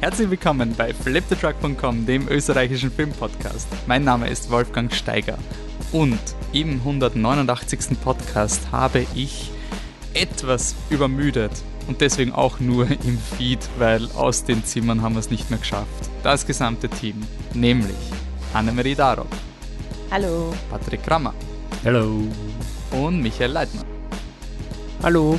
Herzlich willkommen bei fliptetruck.com, dem österreichischen Filmpodcast. Mein Name ist Wolfgang Steiger und im 189. Podcast habe ich etwas übermüdet und deswegen auch nur im Feed, weil aus den Zimmern haben wir es nicht mehr geschafft. Das gesamte Team, nämlich Annemarie Darop. Hallo. Patrick Krammer. Hallo. Und Michael Leitner. Hallo.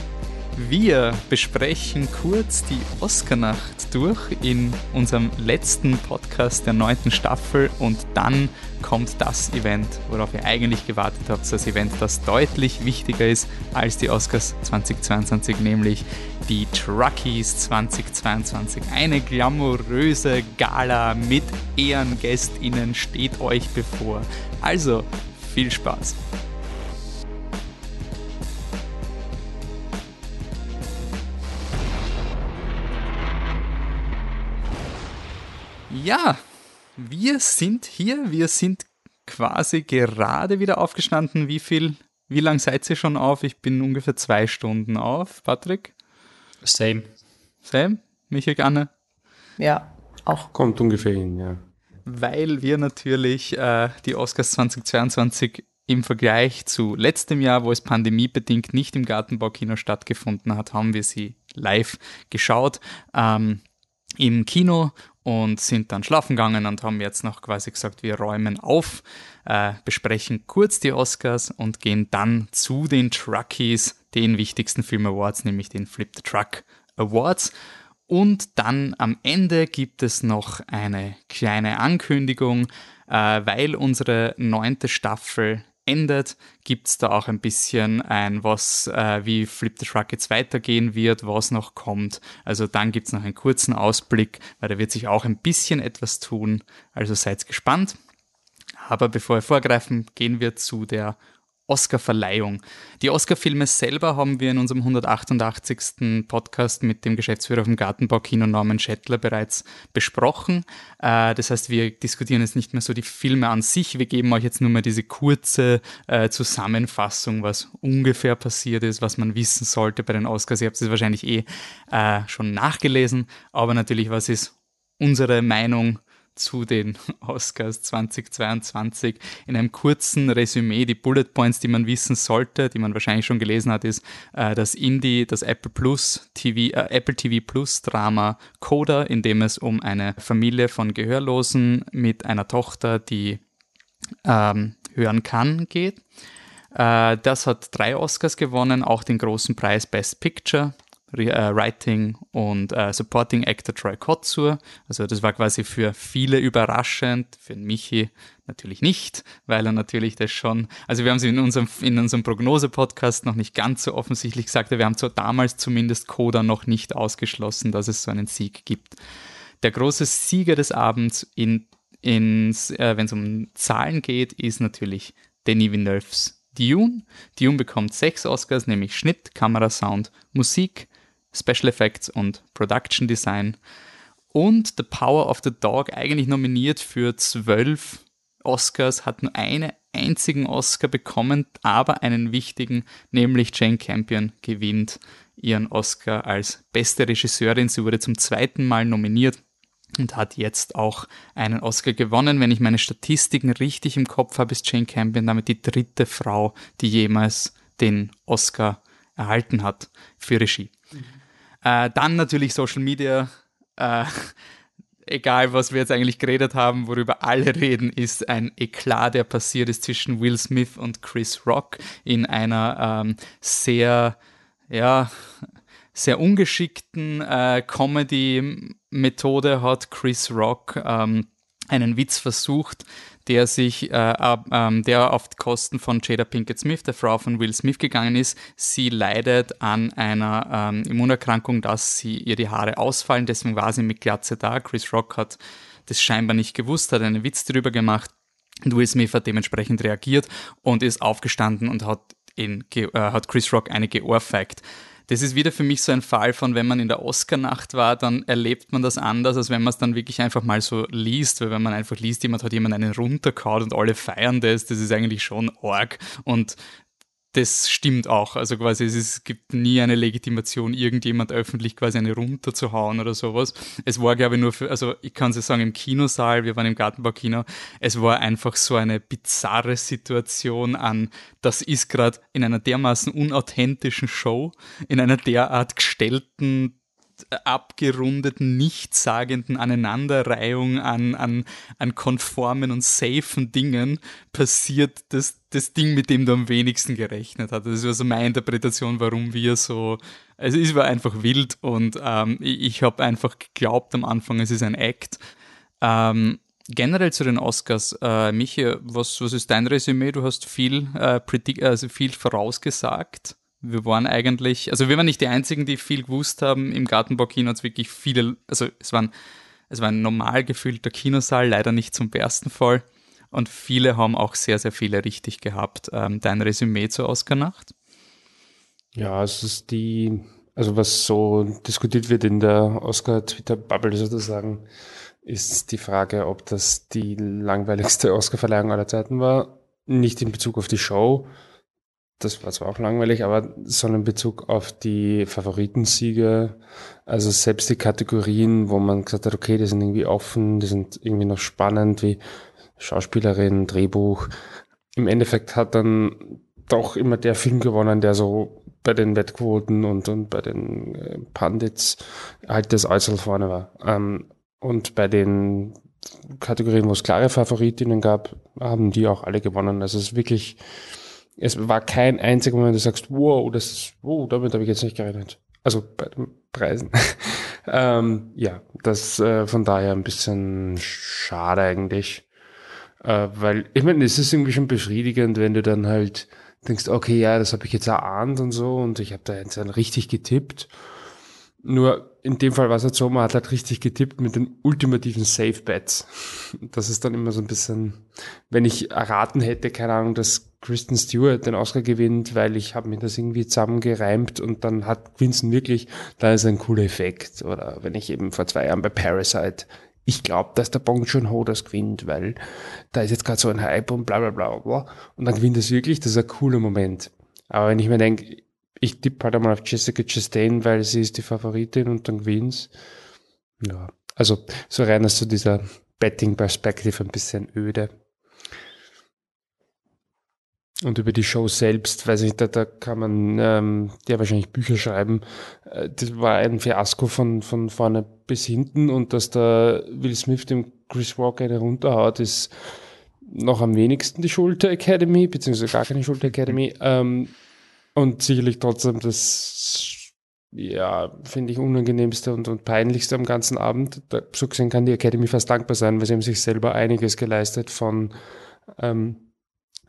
Wir besprechen kurz die Oscarnacht durch in unserem letzten Podcast der neunten Staffel und dann kommt das Event, worauf ihr eigentlich gewartet habt, das Event, das deutlich wichtiger ist als die Oscars 2022, nämlich die Truckies 2022. Eine glamouröse Gala mit Ehrengästinnen steht euch bevor. Also viel Spaß! Ja, wir sind hier. Wir sind quasi gerade wieder aufgestanden. Wie viel, wie lang seid ihr schon auf? Ich bin ungefähr zwei Stunden auf. Patrick? Same. Sam? Michael, Anne? Ja, auch. Kommt ungefähr hin, ja. Weil wir natürlich äh, die Oscars 2022 im Vergleich zu letztem Jahr, wo es pandemiebedingt nicht im Gartenbaukino stattgefunden hat, haben wir sie live geschaut. Ähm, Im Kino und sind dann schlafen gegangen und haben jetzt noch quasi gesagt, wir räumen auf, äh, besprechen kurz die Oscars und gehen dann zu den Truckies, den wichtigsten Film Awards, nämlich den Flip the Truck Awards. Und dann am Ende gibt es noch eine kleine Ankündigung, äh, weil unsere neunte Staffel endet, gibt es da auch ein bisschen ein, was, äh, wie Flip the Truck jetzt weitergehen wird, was noch kommt. Also dann gibt es noch einen kurzen Ausblick, weil da wird sich auch ein bisschen etwas tun. Also seid gespannt. Aber bevor wir vorgreifen, gehen wir zu der Oscar-Verleihung. Die Oscar-Filme selber haben wir in unserem 188. Podcast mit dem Geschäftsführer vom Gartenbaukino Norman Schettler bereits besprochen. Äh, das heißt, wir diskutieren jetzt nicht mehr so die Filme an sich. Wir geben euch jetzt nur mal diese kurze äh, Zusammenfassung, was ungefähr passiert ist, was man wissen sollte bei den Oscars. Ihr habt es wahrscheinlich eh äh, schon nachgelesen, aber natürlich, was ist unsere Meinung zu den Oscars 2022 in einem kurzen Resümee. Die Bullet Points, die man wissen sollte, die man wahrscheinlich schon gelesen hat, ist äh, das Indie, das Apple Plus TV, äh, Apple TV Plus Drama Coda, in dem es um eine Familie von Gehörlosen mit einer Tochter, die ähm, hören kann, geht. Äh, das hat drei Oscars gewonnen, auch den großen Preis Best Picture Writing und uh, Supporting Actor Troy Kotsur. Also das war quasi für viele überraschend, für Michi natürlich nicht, weil er natürlich das schon, also wir haben es in unserem, in unserem Prognose-Podcast noch nicht ganz so offensichtlich gesagt, wir haben so damals zumindest Coda noch nicht ausgeschlossen, dass es so einen Sieg gibt. Der große Sieger des Abends, in, äh, wenn es um Zahlen geht, ist natürlich Denis Villeneuve's Dune. Dune bekommt sechs Oscars, nämlich Schnitt, Kamera, Sound, Musik, Special Effects und Production Design. Und The Power of the Dog eigentlich nominiert für zwölf Oscars, hat nur einen einzigen Oscar bekommen, aber einen wichtigen, nämlich Jane Campion gewinnt ihren Oscar als beste Regisseurin. Sie wurde zum zweiten Mal nominiert und hat jetzt auch einen Oscar gewonnen. Wenn ich meine Statistiken richtig im Kopf habe, ist Jane Campion damit die dritte Frau, die jemals den Oscar erhalten hat für Regie. Mhm. Äh, dann natürlich Social Media. Äh, egal, was wir jetzt eigentlich geredet haben, worüber alle reden, ist ein Eklat, der passiert ist zwischen Will Smith und Chris Rock in einer ähm, sehr, ja, sehr ungeschickten äh, Comedy-Methode hat Chris Rock ähm, einen Witz versucht, der sich, äh, äh, der auf Kosten von Jada Pinkett Smith, der Frau von Will Smith, gegangen ist. Sie leidet an einer ähm, Immunerkrankung, dass sie ihr die Haare ausfallen, deswegen war sie mit Glatze da. Chris Rock hat das scheinbar nicht gewusst, hat einen Witz darüber gemacht. Und Will Smith hat dementsprechend reagiert und ist aufgestanden und hat, in, äh, hat Chris Rock eine geohrfeigt das ist wieder für mich so ein Fall von, wenn man in der Oscar-Nacht war, dann erlebt man das anders, als wenn man es dann wirklich einfach mal so liest, weil wenn man einfach liest, jemand hat jemand einen runterkaut und alle feiern das, das ist eigentlich schon arg. Und das stimmt auch. Also quasi es, ist, es gibt nie eine Legitimation, irgendjemand öffentlich quasi eine runterzuhauen oder sowas. Es war, glaube ich, nur für, also ich kann es sagen, im Kinosaal, wir waren im Gartenbaukino, es war einfach so eine bizarre Situation an, das ist gerade in einer dermaßen unauthentischen Show, in einer derart gestellten abgerundeten, nichtssagenden Aneinanderreihung an, an, an konformen und safen Dingen passiert das, das Ding, mit dem du am wenigsten gerechnet hast. Das war so meine Interpretation, warum wir so, also es war einfach wild und ähm, ich, habe einfach geglaubt am Anfang, es ist ein Act. Ähm, generell zu den Oscars, äh, Michi, was, was ist dein Resümee? Du hast viel, äh, also viel vorausgesagt wir waren eigentlich, also wir waren nicht die Einzigen, die viel gewusst haben. Im Gartenbaukino hat es wirklich viele, also es, waren, es war ein normal gefüllter Kinosaal, leider nicht zum besten Fall. Und viele haben auch sehr, sehr viele richtig gehabt. Ähm, dein Resümee zur Oscar-Nacht? Ja, es ist die, also was so diskutiert wird in der Oscar-Twitter-Bubble sozusagen, ist die Frage, ob das die langweiligste Oscar-Verleihung aller Zeiten war. Nicht in Bezug auf die Show, das war zwar auch langweilig, aber sondern in Bezug auf die Favoritensiege, also selbst die Kategorien, wo man gesagt hat, okay, die sind irgendwie offen, die sind irgendwie noch spannend, wie Schauspielerin, Drehbuch. Im Endeffekt hat dann doch immer der Film gewonnen, der so bei den Wettquoten und, und bei den äh, Pandits halt das Äußerl vorne war. Ähm, und bei den Kategorien, wo es klare Favoritinnen gab, haben die auch alle gewonnen. Also es ist wirklich, es war kein einziger Moment, wo du sagst, wow, das ist, wow, damit habe ich jetzt nicht gerechnet. Also bei den Preisen. ähm, ja, das äh, von daher ein bisschen schade eigentlich. Äh, weil, ich meine, es ist irgendwie schon befriedigend, wenn du dann halt denkst, okay, ja, das habe ich jetzt erahnt und so und ich habe da jetzt dann richtig getippt. Nur in dem Fall war es halt so, man hat halt richtig getippt mit den ultimativen Safe Bets. Das ist dann immer so ein bisschen, wenn ich erraten hätte, keine Ahnung, dass Kristen Stewart den Oscar gewinnt, weil ich habe mir das irgendwie zusammengereimt und dann hat Vincent wirklich, da ist ein cooler Effekt. Oder wenn ich eben vor zwei Jahren bei Parasite, ich glaube, dass der Bong Joon-ho das gewinnt, weil da ist jetzt gerade so ein Hype und bla bla bla bla. Und dann gewinnt es wirklich, das ist ein cooler Moment. Aber wenn ich mir denke, ich tippe halt einmal auf Jessica Chastain, weil sie ist die Favoritin und dann gewinnt's. Ja, also so rein aus so dieser Betting-Perspektive ein bisschen öde. Und über die Show selbst, weiß ich, da, da kann man ähm, ja wahrscheinlich Bücher schreiben. Äh, das war ein Fiasko von, von vorne bis hinten und dass da Will Smith dem Chris Walker eine runterhaut, ist noch am wenigsten die Schulter Academy, beziehungsweise gar keine Schulter Academy. Ähm, und sicherlich trotzdem das, ja, finde ich, unangenehmste und, und peinlichste am ganzen Abend. Da, so gesehen kann die Academy fast dankbar sein, weil sie haben sich selber einiges geleistet von ähm,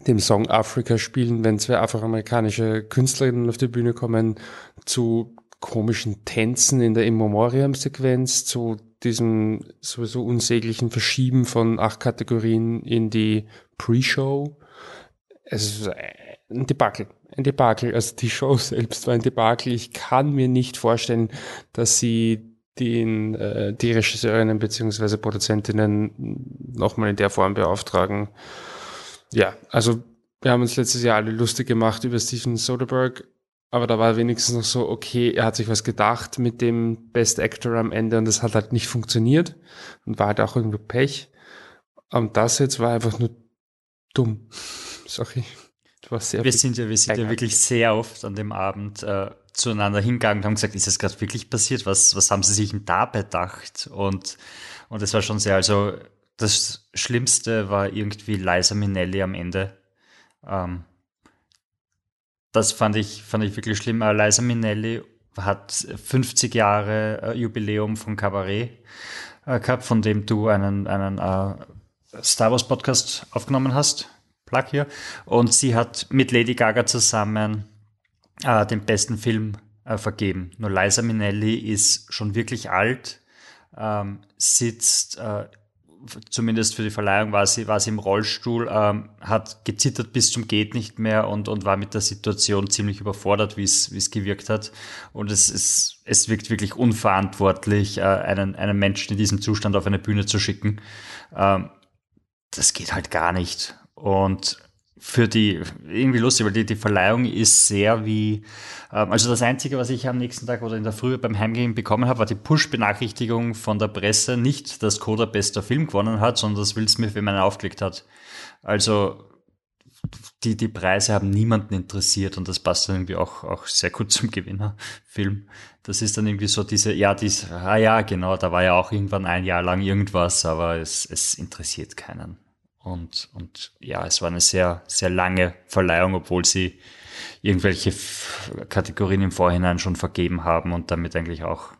dem Song Afrika spielen, wenn zwei afroamerikanische Künstlerinnen auf die Bühne kommen, zu komischen Tänzen in der In Memoriam-Sequenz, zu diesem sowieso unsäglichen Verschieben von acht Kategorien in die Pre-Show. Es ist ein Debakel ein Debakel. Also die Show selbst war ein Debakel. Ich kann mir nicht vorstellen, dass sie den, äh, die Regisseurinnen beziehungsweise Produzentinnen nochmal in der Form beauftragen. Ja, also wir haben uns letztes Jahr alle lustig gemacht über Steven Soderbergh, aber da war wenigstens noch so, okay, er hat sich was gedacht mit dem Best Actor am Ende und das hat halt nicht funktioniert und war halt auch irgendwie Pech. Und das jetzt war einfach nur dumm. Sorry war sehr wir sind ja, wir sind ja wirklich sehr oft an dem Abend äh, zueinander hingegangen und haben gesagt, ist das gerade wirklich passiert? Was, was haben sie sich denn da bedacht? Und, und es war schon sehr, also das Schlimmste war irgendwie Liza Minnelli am Ende. Ähm, das fand ich, fand ich wirklich schlimm. Aber Liza Minnelli hat 50 Jahre äh, Jubiläum von Cabaret äh, gehabt, von dem du einen, einen äh, Star Wars Podcast aufgenommen hast. Plug hier. Und sie hat mit Lady Gaga zusammen äh, den besten Film äh, vergeben. Nur Liza Minnelli ist schon wirklich alt, ähm, sitzt, äh, zumindest für die Verleihung war sie, war sie im Rollstuhl, ähm, hat gezittert bis zum geht nicht mehr und, und war mit der Situation ziemlich überfordert, wie es gewirkt hat. Und es, es, es wirkt wirklich unverantwortlich, äh, einen, einen Menschen in diesem Zustand auf eine Bühne zu schicken. Ähm, das geht halt gar nicht. Und für die, irgendwie lustig, weil die, die Verleihung ist sehr wie, ähm, also das Einzige, was ich am nächsten Tag oder in der Früh beim Heimgehen bekommen habe, war die Push-Benachrichtigung von der Presse, nicht, dass Coda bester Film gewonnen hat, sondern dass Will Smith wenn man aufgelegt hat. Also die, die Preise haben niemanden interessiert und das passt dann irgendwie auch, auch sehr gut zum Gewinnerfilm. Das ist dann irgendwie so diese, ja, diese, ah ja, genau, da war ja auch irgendwann ein Jahr lang irgendwas, aber es, es interessiert keinen. Und, und ja, es war eine sehr, sehr lange Verleihung, obwohl sie irgendwelche Kategorien im Vorhinein schon vergeben haben und damit eigentlich auch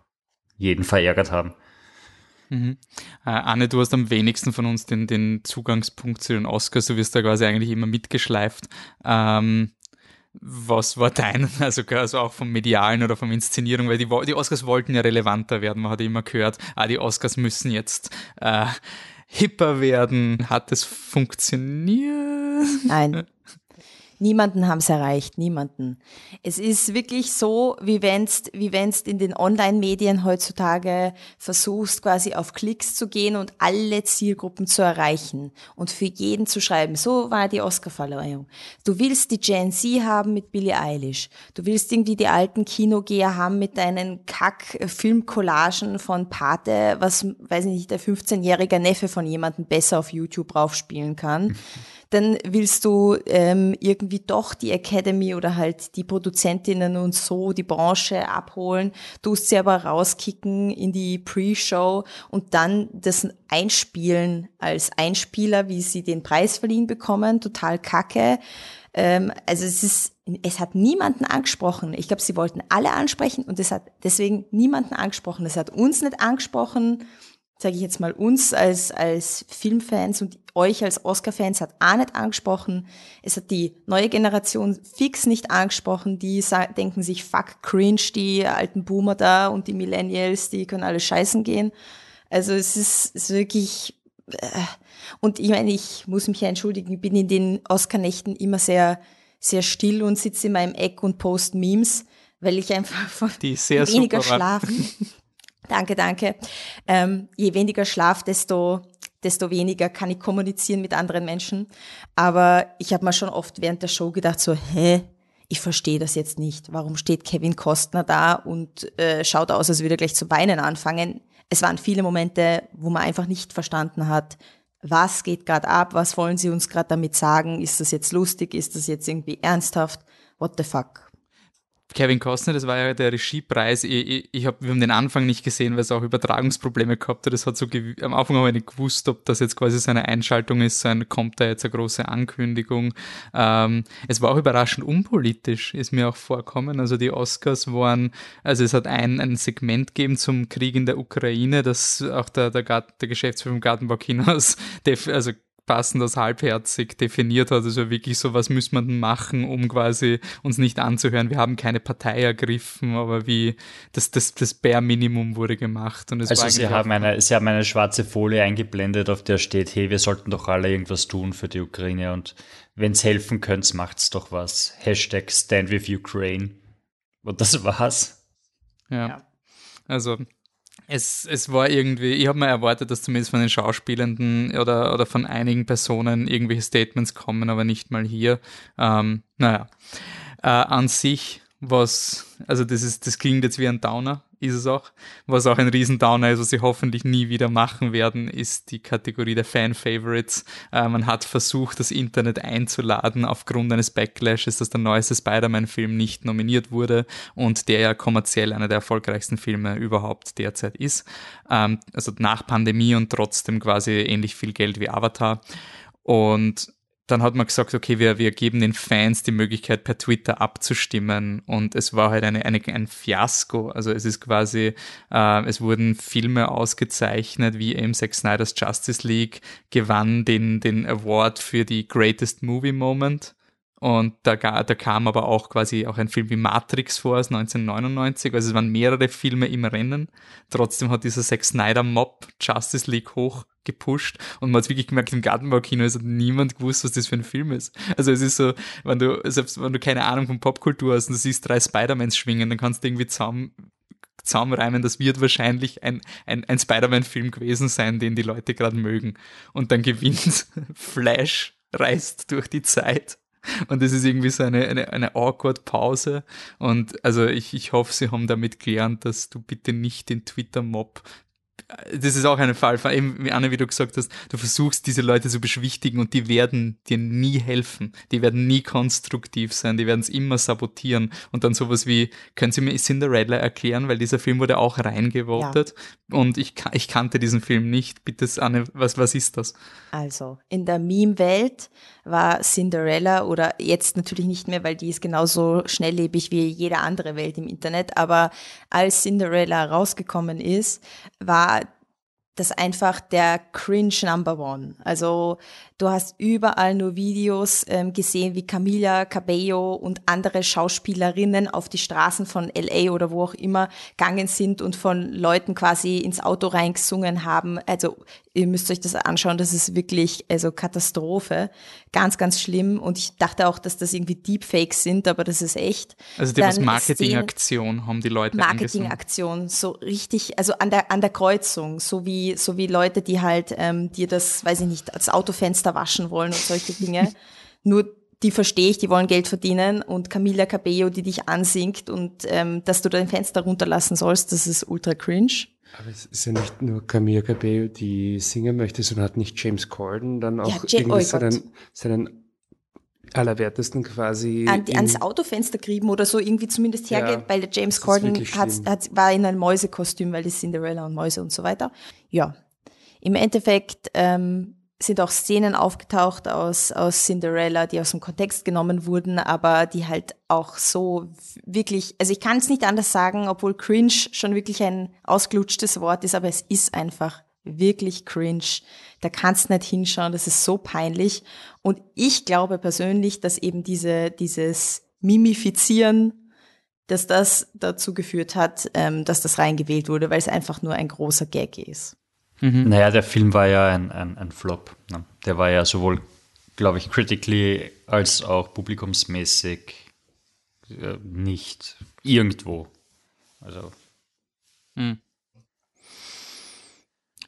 jeden verärgert haben. Mhm. Äh, Anne, du hast am wenigsten von uns den, den Zugangspunkt zu den Oscars. Du wirst da quasi eigentlich immer mitgeschleift. Ähm, was war dein, also, also auch vom Medialen oder vom Inszenierung, weil die, die Oscars wollten ja relevanter werden. Man hat immer gehört, ah, die Oscars müssen jetzt äh, hipper werden. Hat es funktioniert? Nein. Niemanden haben es erreicht, niemanden. Es ist wirklich so, wie wenn's, wie wenn's in den Online-Medien heutzutage versuchst, quasi auf Klicks zu gehen und alle Zielgruppen zu erreichen und für jeden zu schreiben. So war die Oscar-Verleihung. Du willst die Gen Z haben mit Billie Eilish. Du willst irgendwie die alten Kinogeher haben mit deinen Kack-Filmcollagen von Pate, was, weiß ich nicht, der 15-jährige Neffe von jemandem besser auf YouTube raufspielen kann dann willst du ähm, irgendwie doch die Academy oder halt die Produzentinnen und so die Branche abholen, tust sie aber rauskicken in die Pre-Show und dann das einspielen als Einspieler, wie sie den Preis verliehen bekommen, total kacke. Ähm, also es ist, es hat niemanden angesprochen. Ich glaube, sie wollten alle ansprechen und es hat deswegen niemanden angesprochen. Es hat uns nicht angesprochen sage ich jetzt mal, uns als, als Filmfans und euch als Oscar-Fans hat auch nicht angesprochen. Es hat die neue Generation fix nicht angesprochen. Die denken sich, fuck, cringe, die alten Boomer da und die Millennials, die können alle scheißen gehen. Also es ist, ist wirklich, äh, und ich meine, ich muss mich ja entschuldigen, ich bin in den Oscar-Nächten immer sehr, sehr still und sitze in meinem Eck und post Memes, weil ich einfach von weniger schlafen Danke, danke. Ähm, je weniger Schlaf, desto, desto weniger kann ich kommunizieren mit anderen Menschen. Aber ich habe mir schon oft während der Show gedacht, so, hä, ich verstehe das jetzt nicht. Warum steht Kevin Kostner da und äh, schaut aus, als würde er gleich zu weinen anfangen? Es waren viele Momente, wo man einfach nicht verstanden hat, was geht gerade ab, was wollen sie uns gerade damit sagen? Ist das jetzt lustig? Ist das jetzt irgendwie ernsthaft? What the fuck? Kevin Costner, das war ja der Regiepreis. Ich, ich, ich hab, wir haben den Anfang nicht gesehen, weil es auch Übertragungsprobleme gehabt hat. Das hat so am Anfang habe ich nicht gewusst, ob das jetzt quasi seine Einschaltung ist, so ein, kommt da jetzt eine große Ankündigung. Ähm, es war auch überraschend unpolitisch, ist mir auch vorkommen. Also die Oscars waren, also es hat ein, ein Segment gegeben zum Krieg in der Ukraine, das auch der, der, der Geschäftsführer vom Gartenbaukinos, also passend als halbherzig definiert hat. Also wirklich so, was muss man denn machen, um quasi uns nicht anzuhören. Wir haben keine Partei ergriffen, aber wie das, das, das Bare-Minimum wurde gemacht. Und es also sie haben, eine, sie haben eine schwarze Folie eingeblendet, auf der steht, hey, wir sollten doch alle irgendwas tun für die Ukraine und wenn es helfen könnt, macht's doch was. Hashtag Stand with Ukraine. Und das war's. ja. ja. Also es, es war irgendwie, ich habe mir erwartet, dass zumindest von den Schauspielenden oder, oder von einigen Personen irgendwelche Statements kommen, aber nicht mal hier. Ähm, naja, äh, an sich was, also das ist, das klingt jetzt wie ein Downer, ist es auch. Was auch ein Riesendowner ist, was sie hoffentlich nie wieder machen werden, ist die Kategorie der Fan-Favorites. Äh, man hat versucht, das Internet einzuladen aufgrund eines Backlashes, dass der neueste Spider-Man-Film nicht nominiert wurde und der ja kommerziell einer der erfolgreichsten Filme überhaupt derzeit ist. Ähm, also nach Pandemie und trotzdem quasi ähnlich viel Geld wie Avatar. Und dann hat man gesagt, okay, wir, wir geben den Fans die Möglichkeit, per Twitter abzustimmen. Und es war halt eine, eine, ein Fiasko. Also es ist quasi, äh, es wurden Filme ausgezeichnet, wie eben Zack Snyder's Justice League gewann den, den Award für die Greatest Movie Moment. Und da, da kam aber auch quasi auch ein Film wie Matrix vor aus 1999. Also es waren mehrere Filme im Rennen. Trotzdem hat dieser Zack Snyder Mob Justice League hoch gepusht und man hat wirklich gemerkt, im Gartenbaukino ist niemand gewusst, was das für ein Film ist. Also es ist so, wenn du, selbst wenn du keine Ahnung von Popkultur hast und du siehst drei Spider-Mans schwingen, dann kannst du irgendwie zusammen zusammenreimen, das wird wahrscheinlich ein, ein, ein Spider-Man-Film gewesen sein, den die Leute gerade mögen. Und dann gewinnt Flash reist durch die Zeit. Und es ist irgendwie so eine, eine, eine awkward Pause. Und also ich, ich hoffe, sie haben damit gelernt, dass du bitte nicht den Twitter-Mob das ist auch ein Fall, eben wie Anne, wie du gesagt hast, du versuchst diese Leute zu beschwichtigen und die werden dir nie helfen. Die werden nie konstruktiv sein, die werden es immer sabotieren. Und dann sowas wie, können Sie mir Cinderella erklären, weil dieser Film wurde auch reingevotet ja. und ich, ich kannte diesen Film nicht. Bitte, Anne, was, was ist das? Also, in der Meme-Welt war Cinderella oder jetzt natürlich nicht mehr, weil die ist genauso schnelllebig wie jede andere Welt im Internet, aber als Cinderella rausgekommen ist, war das einfach der Cringe Number One. Also du hast überall nur Videos ähm, gesehen, wie Camila Cabello und andere Schauspielerinnen auf die Straßen von LA oder wo auch immer gegangen sind und von Leuten quasi ins Auto reingesungen haben. Also ihr müsst euch das anschauen, das ist wirklich also Katastrophe. Ganz, ganz schlimm. Und ich dachte auch, dass das irgendwie Deepfakes sind, aber das ist echt. Also die Marketingaktion haben die Leute Marketingaktion, so richtig, also an der, an der Kreuzung, so wie, so wie Leute, die halt ähm, dir das, weiß ich nicht, als Autofenster waschen wollen und solche Dinge. Nur die verstehe ich, die wollen Geld verdienen und Camila Cabello, die dich ansingt und ähm, dass du dein Fenster runterlassen sollst, das ist ultra cringe. Aber es ist ja nicht nur Camilla Cabello, die singen möchte, sondern hat nicht James Corden dann auch ja, irgendwie oh seinen, seinen allerwertesten quasi. An die, ans Autofenster kriegen oder so irgendwie zumindest hergeht, ja, weil der James Corden hat, hat, war in einem Mäusekostüm, weil die Cinderella und Mäuse und so weiter. Ja. Im Endeffekt ähm, sind auch Szenen aufgetaucht aus, aus Cinderella, die aus dem Kontext genommen wurden, aber die halt auch so wirklich, also ich kann es nicht anders sagen, obwohl cringe schon wirklich ein ausgelutschtes Wort ist, aber es ist einfach wirklich cringe. Da kannst nicht hinschauen, das ist so peinlich. Und ich glaube persönlich, dass eben diese, dieses Mimifizieren, dass das dazu geführt hat, ähm, dass das reingewählt wurde, weil es einfach nur ein großer Gag ist. Mhm. Naja, der Film war ja ein, ein, ein Flop. Ne? Der war ja sowohl, glaube ich, critically als auch publikumsmäßig äh, nicht irgendwo. Also. Mhm.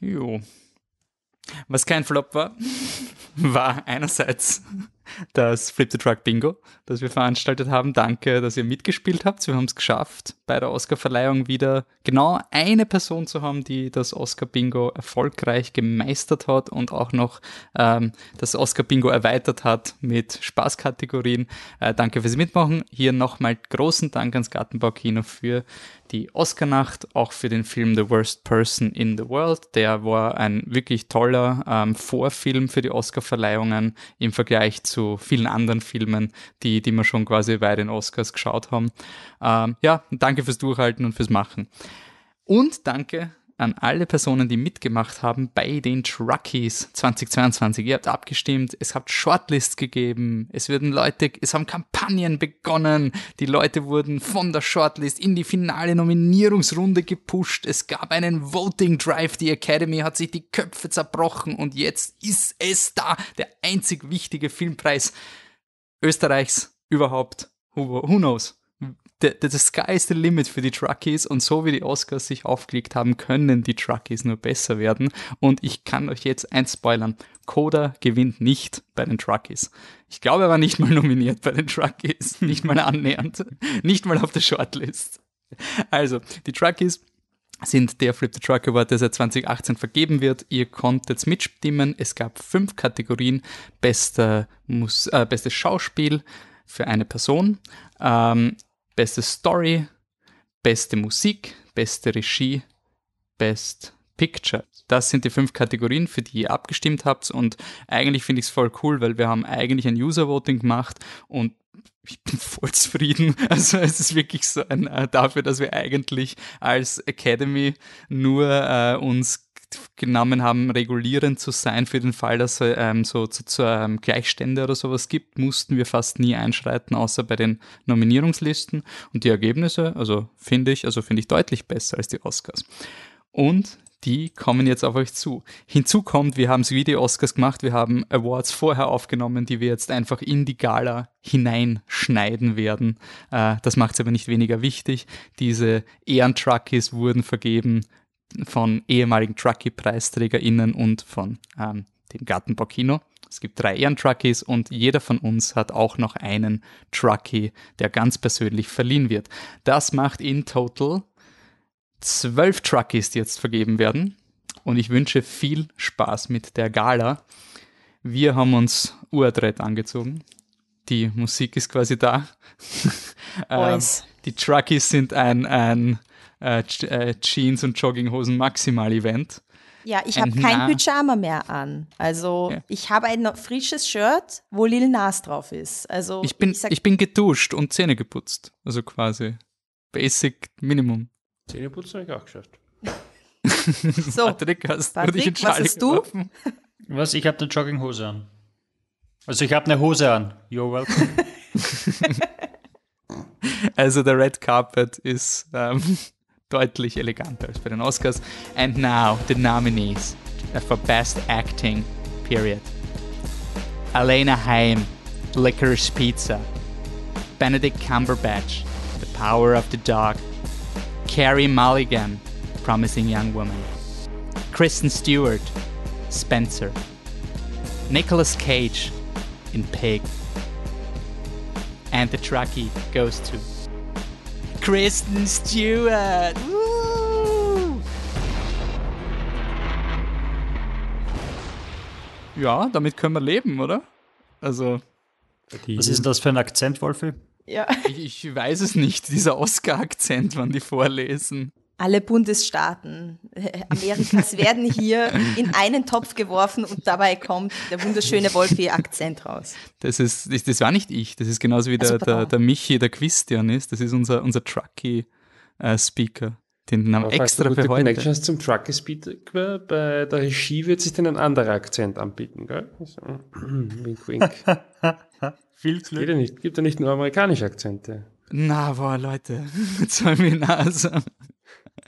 Jo. Was kein Flop war, war einerseits das Flip the Truck Bingo, das wir veranstaltet haben. Danke, dass ihr mitgespielt habt. Wir haben es geschafft, bei der Oscar-Verleihung wieder genau eine Person zu haben, die das Oscar-Bingo erfolgreich gemeistert hat und auch noch ähm, das Oscar-Bingo erweitert hat mit Spaßkategorien. Äh, danke fürs Mitmachen. Hier nochmal großen Dank ans Gartenbaukino für die Oscar-Nacht, auch für den Film The Worst Person in the World. Der war ein wirklich toller ähm, Vorfilm für die Oscar-Verleihungen im Vergleich zu vielen anderen Filmen, die, die wir schon quasi bei den Oscars geschaut haben. Ähm, ja, danke fürs Durchhalten und fürs Machen. Und danke an alle Personen, die mitgemacht haben bei den Truckies 2022. Ihr habt abgestimmt, es hat Shortlists gegeben, es werden Leute, es haben Kampagnen begonnen, die Leute wurden von der Shortlist in die finale Nominierungsrunde gepusht, es gab einen Voting Drive, die Academy hat sich die Köpfe zerbrochen und jetzt ist es da, der einzig wichtige Filmpreis Österreichs überhaupt. Who, who knows? The, the sky is the limit für die Truckies und so wie die Oscars sich aufgelegt haben, können die Truckies nur besser werden. Und ich kann euch jetzt eins spoilern. Coda gewinnt nicht bei den Truckies. Ich glaube, er war nicht mal nominiert bei den Truckies. Nicht mal annähernd. Nicht mal auf der Shortlist. Also, die Truckies sind der Flip the Truck Award, der seit 2018 vergeben wird. Ihr konntet mitstimmen. Es gab fünf Kategorien. Beste, Mus äh, bestes Schauspiel für eine Person. Ähm, beste Story, beste Musik, beste Regie, Best Picture. Das sind die fünf Kategorien, für die ihr abgestimmt habt. Und eigentlich finde ich es voll cool, weil wir haben eigentlich ein User-Voting gemacht und ich bin voll zufrieden. Also es ist wirklich so ein, äh, dafür, dass wir eigentlich als Academy nur äh, uns genommen haben, regulierend zu sein für den Fall, dass es ähm, so zu, zu ähm, Gleichstände oder sowas gibt, mussten wir fast nie einschreiten, außer bei den Nominierungslisten. Und die Ergebnisse, also finde ich, also finde ich deutlich besser als die Oscars. Und die kommen jetzt auf euch zu. Hinzu kommt, wir haben es wie die Oscars gemacht, wir haben Awards vorher aufgenommen, die wir jetzt einfach in die Gala hineinschneiden werden. Äh, das macht es aber nicht weniger wichtig. Diese Ehrentruckies wurden vergeben von ehemaligen Truckee-PreisträgerInnen und von ähm, dem Gartenbaukino. Es gibt drei Ehrentruckies und jeder von uns hat auch noch einen Truckie, der ganz persönlich verliehen wird. Das macht in total zwölf Truckies, die jetzt vergeben werden. Und ich wünsche viel Spaß mit der Gala. Wir haben uns Uadret angezogen. Die Musik ist quasi da. ähm, die Truckies sind ein, ein äh, äh Jeans- und Jogginghosen Maximal-Event. Ja, ich habe kein Pyjama mehr an. Also ja. ich habe ein frisches Shirt, wo Lil Nas drauf ist. Also ich bin, ich, sag, ich bin geduscht und Zähne geputzt. Also quasi Basic Minimum. Zähne putzen habe ich auch geschafft. so, Patrick, hast Patrick, du dich in was hast du? Was? Ich habe eine Jogginghose an. Also ich habe eine Hose an. You're welcome. also der Red Carpet ist ähm, deutlich eleganter als bei den Oscars. And now the nominees for Best Acting, period. Elena Haim, Licorice Pizza. Benedict Cumberbatch, The Power of the Dog. Carrie Mulligan, Promising Young Woman. Kristen Stewart, Spencer. Nicolas Cage in Pig. And the Truckee goes to Kristen Stewart. Woo! Ja, damit können wir leben, oder? Also. Was ist denn das für ein Akzent, Wolfi? Ja. Ich, ich weiß es nicht, dieser Oscar-Akzent, wann die vorlesen alle Bundesstaaten äh, Amerikas werden hier in einen Topf geworfen und dabei kommt der wunderschöne Wolfi-Akzent raus. Das ist, das, das, war nicht ich, das ist genauso wie der, also, der, der Michi, der Christian ist, das ist unser, unser Trucky-Speaker. Äh, den haben extra für heute. Connections zum Trucky-Speaker, bei der Regie wird sich dann ein anderer Akzent anbieten, gell? So. wink, wink. Viel Glück. Gibt ja nicht, gibt ja nicht nur amerikanische Akzente. Na, boah, Leute, jetzt soll mir Nase.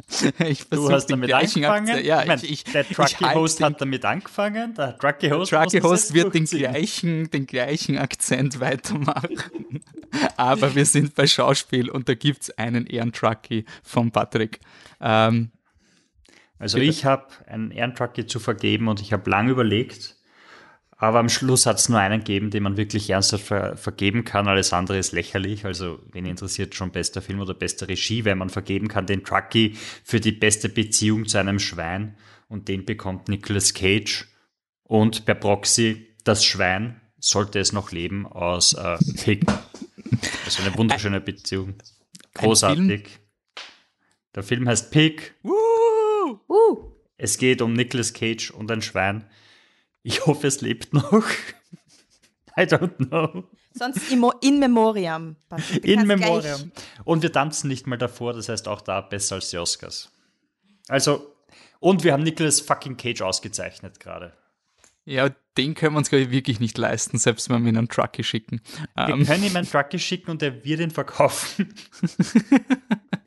Ich du hast damit angefangen. Ja, ich, ich, der Trucky-Host hat damit angefangen. Der Trucky-Host Trucky -Host wird den gleichen, den gleichen Akzent weitermachen. Aber wir sind bei Schauspiel und da gibt es einen Ehrentrucky von Patrick. Ähm, also ich habe einen Ehrentrucky zu vergeben und ich habe lange überlegt, aber am Schluss hat es nur einen gegeben, den man wirklich ernsthaft ver vergeben kann. Alles andere ist lächerlich. Also, wen interessiert schon bester Film oder beste Regie, wenn man vergeben kann, den Trucky für die beste Beziehung zu einem Schwein. Und den bekommt Nicolas Cage. Und per Proxy das Schwein, sollte es noch leben, aus äh, Pig. Also eine wunderschöne Beziehung. Großartig. Film? Der Film heißt Pig. Uh. Es geht um Nicolas Cage und ein Schwein ich hoffe, es lebt noch. I don't know. Sonst in memoriam. In memoriam. Und wir tanzen nicht mal davor, das heißt auch da besser als die Oscars. Also, und wir haben Nicolas fucking Cage ausgezeichnet gerade. Ja, den können wir uns, glaube ich, wirklich nicht leisten, selbst wenn wir ihn einen Trucky schicken. Wir um. Ähm. können ihm einen Trucky schicken und er wird ihn verkaufen.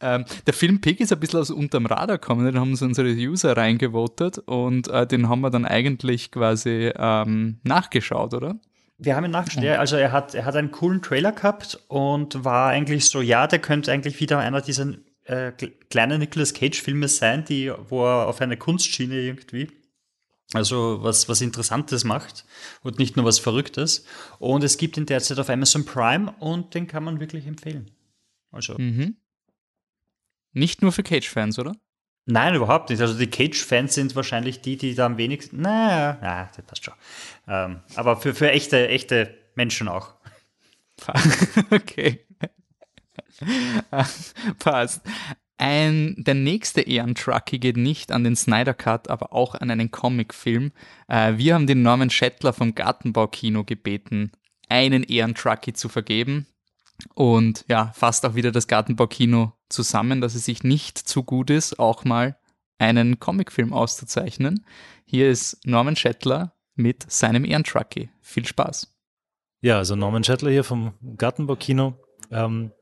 Ähm, der Film Pig ist ein bisschen aus unterm Radar gekommen, den haben uns unsere User reingevotet und äh, den haben wir dann eigentlich quasi ähm, nachgeschaut, oder? Wir haben ihn nachgeschaut, ja. Also er hat, er hat einen coolen Trailer gehabt und war eigentlich so, ja, der könnte eigentlich wieder einer dieser äh, kleinen Nicolas Cage-Filme sein, die, wo er auf einer Kunstschiene irgendwie also was, was Interessantes macht und nicht nur was Verrücktes. Und es gibt ihn derzeit auf Amazon Prime und den kann man wirklich empfehlen. Also mhm. Nicht nur für Cage-Fans, oder? Nein, überhaupt nicht. Also die Cage-Fans sind wahrscheinlich die, die da am wenigsten. Naja, na, das passt schon. Ähm, aber für, für echte, echte Menschen auch. okay. Passt. Ein, der nächste Ehrentrucky geht nicht an den Snyder Cut, aber auch an einen Comicfilm. Äh, wir haben den Norman Schettler vom Gartenbaukino gebeten, einen Ehrentrucky zu vergeben. Und ja, fasst auch wieder das Gartenbaukino zusammen, dass es sich nicht zu gut ist, auch mal einen Comicfilm auszuzeichnen. Hier ist Norman Schettler mit seinem Ehrentrucky. Viel Spaß. Ja, also Norman Schettler hier vom Gartenbaukino. Ähm,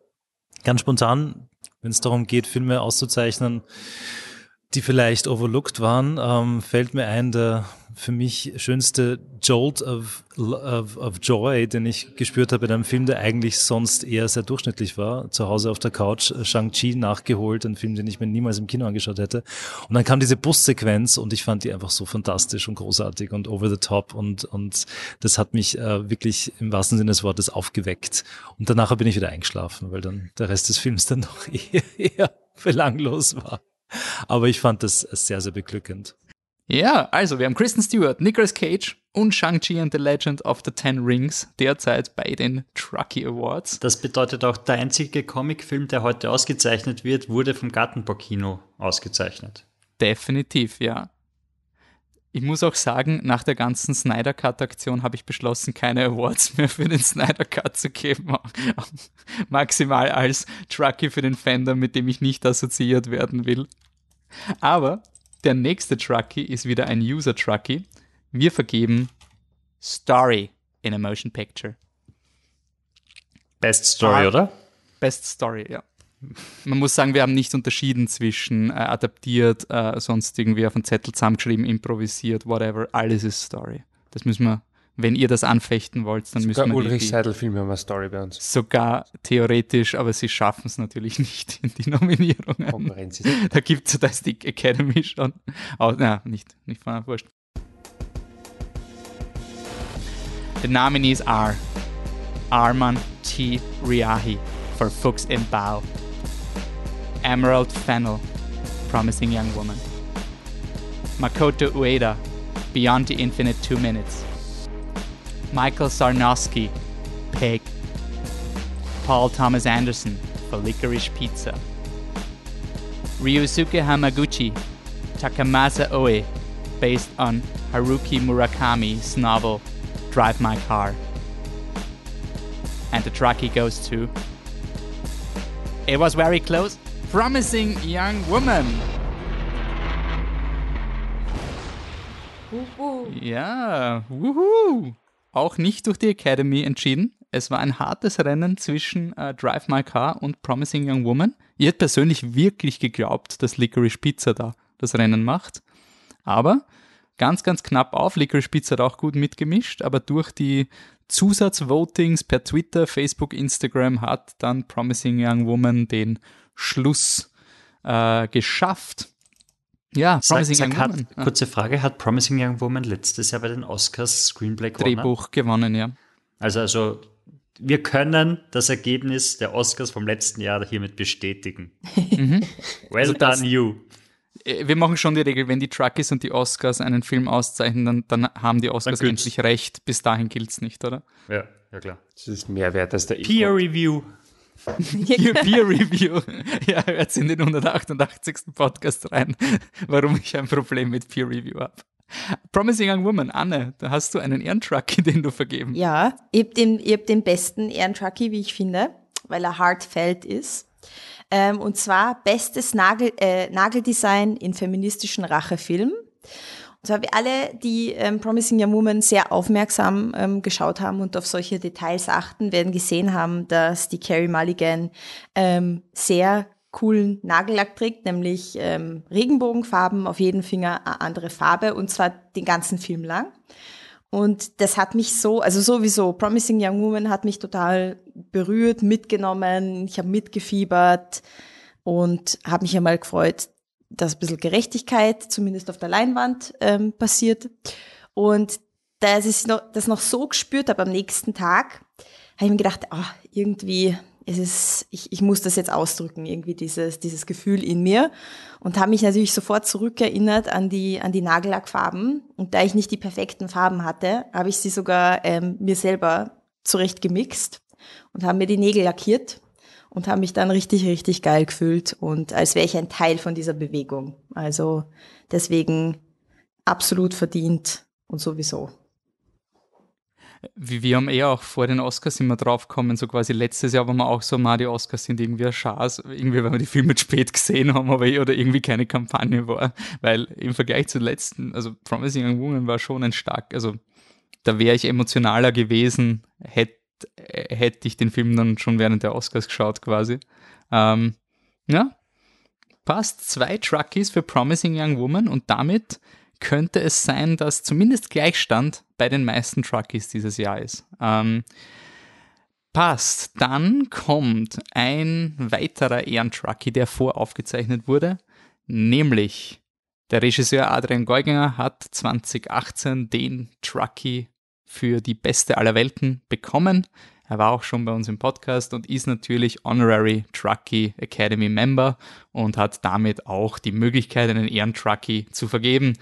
ganz spontan, wenn es darum geht, Filme auszuzeichnen, die vielleicht overlooked waren, ähm, fällt mir ein, der für mich schönste Jolt of, of, of Joy, den ich gespürt habe in einem Film, der eigentlich sonst eher sehr durchschnittlich war. Zu Hause auf der Couch äh, Shang-Chi nachgeholt, ein Film, den ich mir niemals im Kino angeschaut hätte. Und dann kam diese Bussequenz und ich fand die einfach so fantastisch und großartig und over the top und, und das hat mich äh, wirklich im wahrsten Sinne des Wortes aufgeweckt. Und danach bin ich wieder eingeschlafen, weil dann der Rest des Films dann noch eher, eher belanglos war. Aber ich fand das sehr, sehr beglückend. Ja, also wir haben Kristen Stewart, Nicolas Cage und Shang-Chi and the Legend of the Ten Rings derzeit bei den Truckee Awards. Das bedeutet auch, der einzige Comicfilm, der heute ausgezeichnet wird, wurde vom Gartenbaukino ausgezeichnet. Definitiv, ja. Ich muss auch sagen, nach der ganzen Snyder Cut-Aktion habe ich beschlossen, keine Awards mehr für den Snyder Cut zu geben. Maximal als Truckee für den Fender, mit dem ich nicht assoziiert werden will. Aber der nächste Truckee ist wieder ein User Truckee. Wir vergeben Story in a Motion Picture. Best Story, ah, oder? Best Story, ja. Man muss sagen, wir haben nicht unterschieden zwischen äh, adaptiert, äh, sonst irgendwie auf einen Zettel zusammengeschrieben, improvisiert, whatever. Alles ist Story. Das müssen wir wenn ihr das anfechten wollt, dann Sogar müssen wir. Ulrich Seidel-Filme haben eine Story bei uns. Sogar theoretisch, aber sie schaffen es natürlich nicht in die Nominierungen. Konkurrenz ist da gibt es da ist die Academy schon. Oh, na, nicht, nicht von wurscht. The nominees are Arman T. Riahi for Fuchs in Bao, Emerald Fennel, Promising Young Woman, Makoto Ueda, Beyond the Infinite Two Minutes, Michael Sarnowski, Pig, Paul Thomas Anderson for Licorice Pizza, Ryusuke Hamaguchi, Takamasa Oe, based on Haruki Murakami's novel Drive My Car. And the track Truckee goes to. It was very close. Promising Young Woman. Ja, wuhu. auch nicht durch die Academy entschieden. Es war ein hartes Rennen zwischen äh, Drive My Car und Promising Young Woman. Ihr hättet persönlich wirklich geglaubt, dass Licorice Pizza da das Rennen macht. Aber ganz, ganz knapp auf. Licorice Pizza hat auch gut mitgemischt, aber durch die Zusatzvotings per Twitter, Facebook, Instagram hat dann Promising Young Woman den Schluss äh, geschafft. Ja, Promising sag, sag, Young Woman. Hat, kurze Frage, hat Promising Young Woman letztes Jahr bei den Oscars Screenplay gewonnen? Drehbuch gewonnen, ja. Also, also wir können das Ergebnis der Oscars vom letzten Jahr hiermit bestätigen. Mhm. well also done, das, you. Äh, wir machen schon die Regel, wenn die Truckies und die Oscars einen Film auszeichnen, dann, dann haben die Oscars endlich recht. Bis dahin gilt es nicht, oder? Ja, ja klar. Das ist mehr wert als der Peer Review. Peer, Peer Review. Ja, hört in den 188. Podcast rein, warum ich ein Problem mit Peer Review habe. Promising Young Woman, Anne, da hast du einen Ehrentruckie, den du vergeben. Ja, ich habe den, hab den besten Ehrentruckie, wie ich finde, weil er heartfelt ist. Ähm, und zwar bestes Nagel, äh, Nageldesign in feministischen Rachefilm. Zwar wir alle, die ähm, Promising Young Woman sehr aufmerksam ähm, geschaut haben und auf solche Details achten, werden gesehen haben, dass die Carrie Mulligan ähm, sehr coolen Nagellack trägt, nämlich ähm, Regenbogenfarben, auf jedem Finger eine andere Farbe und zwar den ganzen Film lang. Und das hat mich so, also sowieso, Promising Young Woman hat mich total berührt, mitgenommen, ich habe mitgefiebert und habe mich einmal gefreut, dass ein bisschen Gerechtigkeit, zumindest auf der Leinwand, ähm, passiert. Und dass ich noch, das noch so gespürt habe am nächsten Tag, habe ich mir gedacht, ach, irgendwie, es ist, ich, ich muss das jetzt ausdrücken, irgendwie dieses, dieses Gefühl in mir. Und habe mich natürlich sofort zurückerinnert an die, an die Nagellackfarben. Und da ich nicht die perfekten Farben hatte, habe ich sie sogar ähm, mir selber zurecht gemixt und habe mir die Nägel lackiert und habe mich dann richtig, richtig geil gefühlt und als wäre ich ein Teil von dieser Bewegung. Also deswegen absolut verdient und sowieso. Wir haben eher auch vor den Oscars immer drauf gekommen, so quasi letztes Jahr waren wir auch so, mal die Oscars sind irgendwie ein Schatz, irgendwie, weil wir die Filme spät gesehen haben, aber eh, oder irgendwie keine Kampagne war, weil im Vergleich zu letzten, also Promising Young Woman war schon ein stark, also da wäre ich emotionaler gewesen, hätte hätte ich den Film dann schon während der Oscars geschaut quasi. Ähm, ja, passt. Zwei Truckies für Promising Young Woman und damit könnte es sein, dass zumindest Gleichstand bei den meisten Truckies dieses Jahr ist. Ähm, passt. Dann kommt ein weiterer Ehrentruckie, der voraufgezeichnet wurde, nämlich der Regisseur Adrian Geuginger hat 2018 den Truckie für die beste aller Welten bekommen. Er war auch schon bei uns im Podcast und ist natürlich Honorary Truckie Academy Member und hat damit auch die Möglichkeit, einen Ehrentruckie zu vergeben.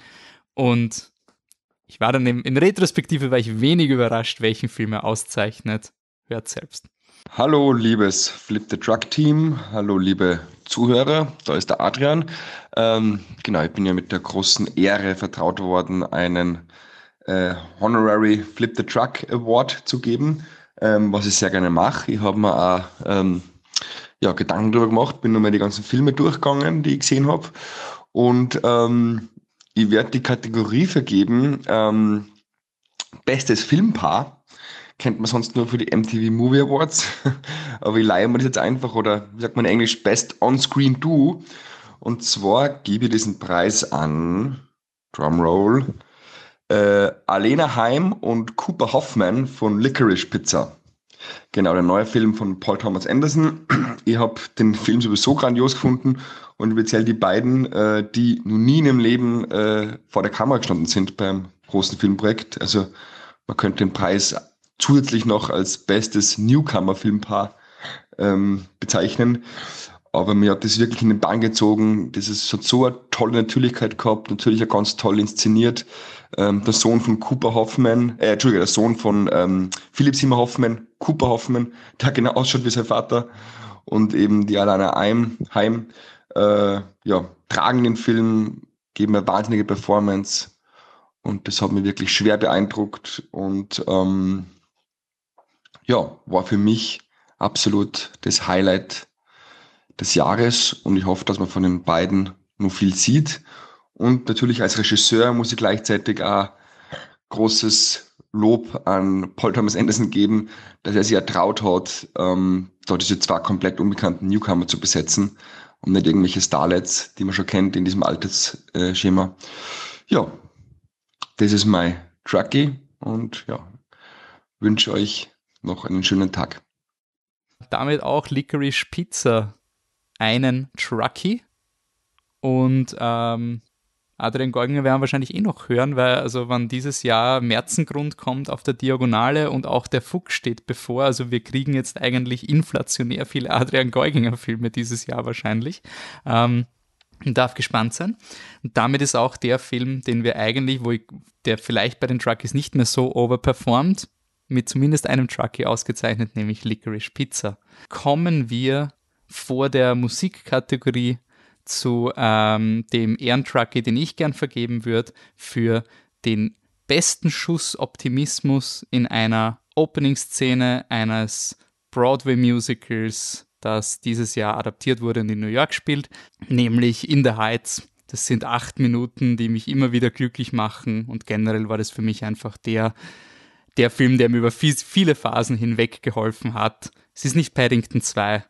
Und ich war dann in Retrospektive war ich wenig überrascht, welchen Film er auszeichnet. Hört selbst. Hallo, liebes Flip the Truck Team. Hallo, liebe Zuhörer. Da ist der Adrian. Ähm, genau, ich bin ja mit der großen Ehre vertraut worden, einen äh, Honorary Flip the Truck Award zu geben, ähm, was ich sehr gerne mache. Ich habe mir auch ähm, ja, Gedanken darüber gemacht, bin nochmal die ganzen Filme durchgegangen, die ich gesehen habe. Und ähm, ich werde die Kategorie vergeben, ähm, Bestes Filmpaar. Kennt man sonst nur für die MTV Movie Awards. Aber ich leihe mir das jetzt einfach, oder wie sagt man in Englisch, Best On-Screen Do. Und zwar gebe ich diesen Preis an, Drumroll, äh, Alena Heim und Cooper Hoffman von Licorice Pizza. Genau, der neue Film von Paul Thomas Anderson. Ich habe den Film sowieso grandios gefunden und speziell die beiden, äh, die noch nie in ihrem Leben äh, vor der Kamera gestanden sind beim großen Filmprojekt. Also man könnte den Preis zusätzlich noch als bestes Newcomer-Filmpaar ähm, bezeichnen. Aber mir hat das wirklich in den Bann gezogen. Das ist, hat so eine tolle Natürlichkeit gehabt, natürlich auch ganz toll inszeniert. Ähm, der Sohn von Cooper Hoffman, äh, Entschuldigung, der Sohn von ähm, Philipp Simmer Hoffman, Cooper Hoffman, der genau ausschaut wie sein Vater. Und eben die Alana Heim, Heim äh, ja, tragen den Film, geben eine wahnsinnige Performance. Und das hat mich wirklich schwer beeindruckt. Und ähm, ja, war für mich absolut das Highlight des Jahres und ich hoffe, dass man von den beiden noch viel sieht. Und natürlich als Regisseur muss ich gleichzeitig auch großes Lob an Paul Thomas Anderson geben, dass er sich ertraut hat, ähm, dort diese zwei komplett unbekannten Newcomer zu besetzen und nicht irgendwelche Starlets, die man schon kennt in diesem Altersschema. Ja, das ist mein Trucky und ja, wünsche euch noch einen schönen Tag. Damit auch Licorice Pizza einen Trucky und ähm, Adrian Gorginger werden wir wahrscheinlich eh noch hören, weil also wenn dieses Jahr Märzengrund kommt auf der Diagonale und auch der Fuchs steht bevor, also wir kriegen jetzt eigentlich inflationär viele Adrian Gorginger Filme dieses Jahr wahrscheinlich. Ähm, darf gespannt sein. Und damit ist auch der Film, den wir eigentlich, wo ich, der vielleicht bei den Truckies nicht mehr so overperformt, mit zumindest einem Truckie ausgezeichnet, nämlich Licorice Pizza. Kommen wir vor der Musikkategorie zu ähm, dem Ehrentruckie, den ich gern vergeben würde, für den besten Schuss Optimismus in einer Opening-Szene eines Broadway-Musicals, das dieses Jahr adaptiert wurde und in New York spielt, nämlich In the Heights. Das sind acht Minuten, die mich immer wieder glücklich machen und generell war das für mich einfach der, der Film, der mir über viele Phasen hinweg geholfen hat. Es ist nicht Paddington 2,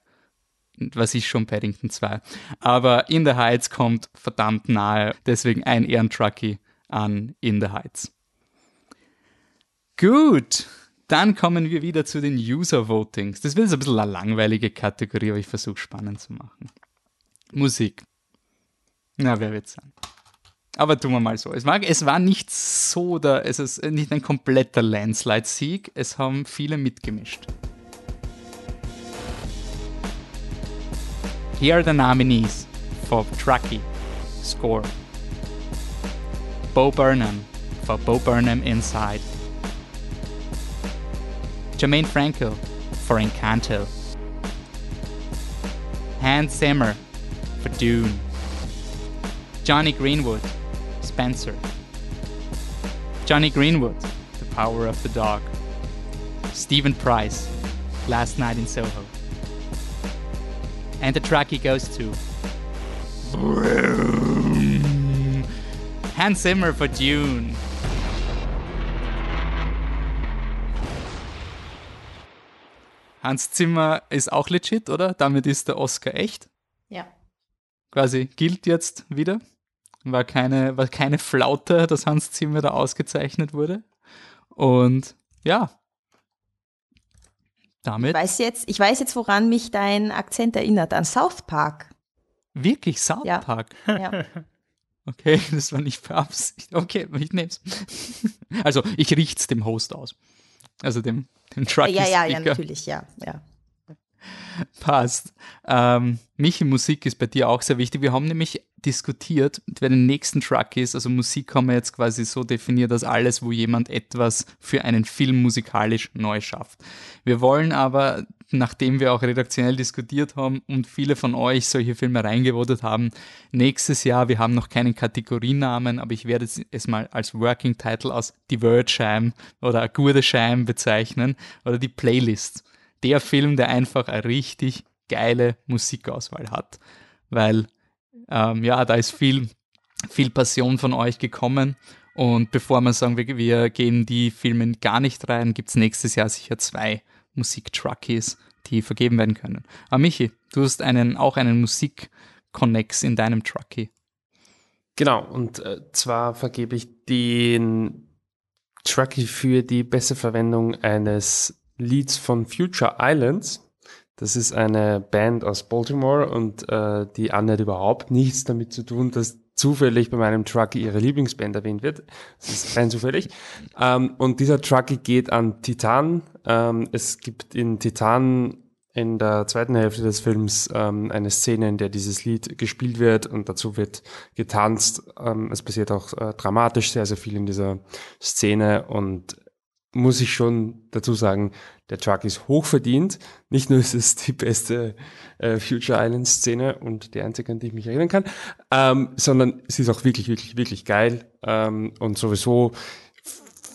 was ist schon Paddington 2. Aber In the Heights kommt verdammt nahe, deswegen ein Ehrentrucky an In the Heights. Gut, dann kommen wir wieder zu den User Votings. Das wird jetzt ein bisschen eine langweilige Kategorie, aber ich versuche spannend zu machen. Musik. Na, wer wird sein? Aber tun wir mal so. Es war, es war nicht so, der, es ist nicht ein kompletter Landslide-Sieg. Es haben viele mitgemischt. Here are the nominees for Truckee score. Bo Burnham for Bo Burnham Inside, Jermaine Franco for Encanto, Hans Zimmer for Dune, Johnny Greenwood, Spencer, Johnny Greenwood, The Power of the Dog, Stephen Price, Last Night in Soho. And the track he goes to. Hans Zimmer for Dune. Hans Zimmer ist auch legit, oder? Damit ist der Oscar echt. Ja. quasi gilt jetzt wieder. War keine, war keine Flaute, dass Hans Zimmer da ausgezeichnet wurde. Und ja, damit. Ich weiß jetzt, ich weiß jetzt, woran mich dein Akzent erinnert, an South Park. Wirklich South Ja. Park? Ja. Okay, das war nicht für Absicht. Okay, ich nehm's. Also, ich richt's dem Host aus. Also dem, dem Trucky ja, ja, ja, natürlich, ja, ja. Passt. Ähm, Michi, Musik ist bei dir auch sehr wichtig. Wir haben nämlich diskutiert, bei den nächsten Truckies, also Musik haben wir jetzt quasi so definiert als alles, wo jemand etwas für einen Film musikalisch neu schafft. Wir wollen aber, nachdem wir auch redaktionell diskutiert haben und viele von euch solche Filme reingevotet haben, nächstes Jahr, wir haben noch keinen Kategorienamen, aber ich werde es- mal als Working Title aus Die Wordscheim oder A Gute Scheim bezeichnen oder die Playlist der Film, der einfach eine richtig geile Musikauswahl hat. Weil, ähm, ja, da ist viel, viel Passion von euch gekommen. Und bevor wir sagen, wir, wir gehen die Filme gar nicht rein, gibt es nächstes Jahr sicher zwei Musik-Truckies, die vergeben werden können. Aber Michi, du hast einen, auch einen Musik-Connex in deinem Truckie. Genau, und äh, zwar vergebe ich den Truckie für die beste Verwendung eines Lieds von Future Islands. Das ist eine Band aus Baltimore und äh, die Anne hat überhaupt nichts damit zu tun, dass zufällig bei meinem Truckie ihre Lieblingsband erwähnt wird. Das ist rein zufällig. Ähm, und dieser Truckie geht an Titan. Ähm, es gibt in Titan in der zweiten Hälfte des Films ähm, eine Szene, in der dieses Lied gespielt wird und dazu wird getanzt. Ähm, es passiert auch äh, dramatisch sehr, sehr viel in dieser Szene und muss ich schon dazu sagen, der Truck ist hochverdient. Nicht nur ist es die beste äh, Future Island Szene und die einzige, an die ich mich erinnern kann, ähm, sondern es ist auch wirklich, wirklich, wirklich geil. Ähm, und sowieso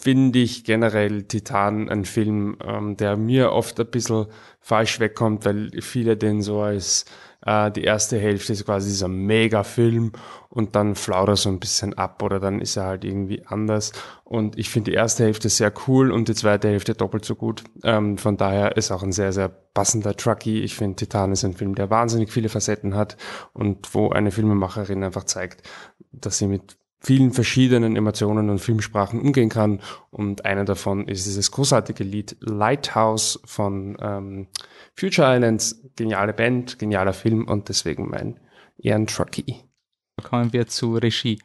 finde ich generell Titan ein Film, ähm, der mir oft ein bisschen falsch wegkommt, weil viele den so als äh, die erste Hälfte ist quasi dieser Mega-Film und dann flaut er so ein bisschen ab oder dann ist er halt irgendwie anders. Und ich finde die erste Hälfte sehr cool und die zweite Hälfte doppelt so gut. Ähm, von daher ist auch ein sehr, sehr passender Truckie. Ich finde Titan ist ein Film, der wahnsinnig viele Facetten hat und wo eine Filmemacherin einfach zeigt, dass sie mit vielen verschiedenen Emotionen und Filmsprachen umgehen kann. Und einer davon ist dieses großartige Lied Lighthouse von ähm, Future Islands. Geniale Band, genialer Film und deswegen mein Ehrentruckie. Kommen wir zu Regie.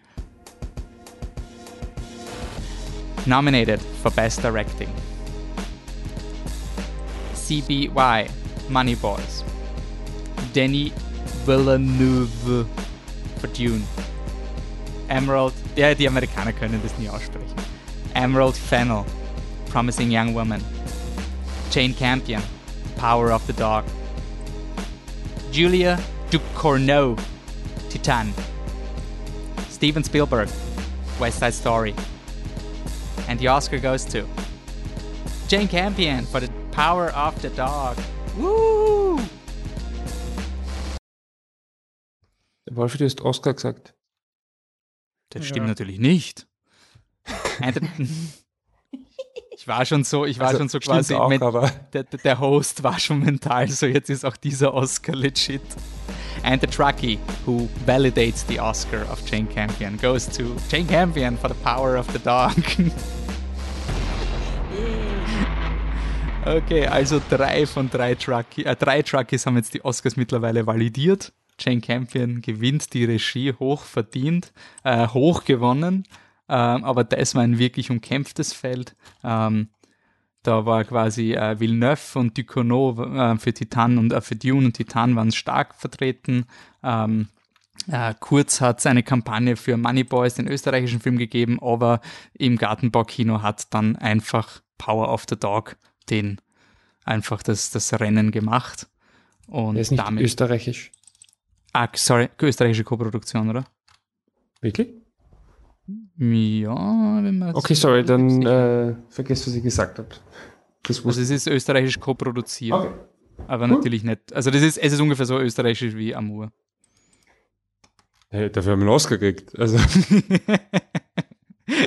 Nominated for Best Directing. CBY, Money Boys. Danny Villeneuve for Dune. Emerald, ja, die Amerikaner können das nie aussprechen. Emerald Fennel, Promising Young Woman. Jane Campion, Power of the Dog. Julia Ducournau, Titan. Steven Spielberg, West Side Story. And the Oscar goes to Jane Campion for the Power of the Dog. Woo! Wolfi, du hast Oscar gesagt. Das stimmt natürlich nicht. Ich war schon so, ich war Also, schon so stimmt quasi, auch, men- aber der, der- der Host war schon mental, so jetzt ist auch dieser Oscar legit. And the Truckie, who validates the Oscar of Jane Campion, goes to Jane Campion for the power of the dog. okay, also drei von drei Truckies, äh, drei Truckies haben jetzt die Oscars mittlerweile validiert. Jane Campion gewinnt die Regie hoch verdient, äh, hoch gewonnen, ähm, aber das war ein wirklich umkämpftes Feld. Ähm, da war quasi äh, Villeneuve und Ducournau äh, für Titan und äh, für Dune und Titan waren stark vertreten. Ähm, äh, Kurz hat es eine Kampagne für Money Boys, den österreichischen Film gegeben, aber im Gartenbaukino hat dann einfach Power of the Dog den einfach das, das Rennen gemacht. Und er ist nicht damit. österreichisch. Ah, sorry, österreichische Koproduktion, oder? Wirklich? Ja, wenn man. Okay, sorry, dann äh, vergesst, was ich gesagt habe. Das Also es ist österreichisch koproduziert. Okay. Aber Cool. natürlich nicht. Also das ist, es ist ungefähr so österreichisch wie Amour. Hey, dafür haben wir einen Oscar gekriegt. Also,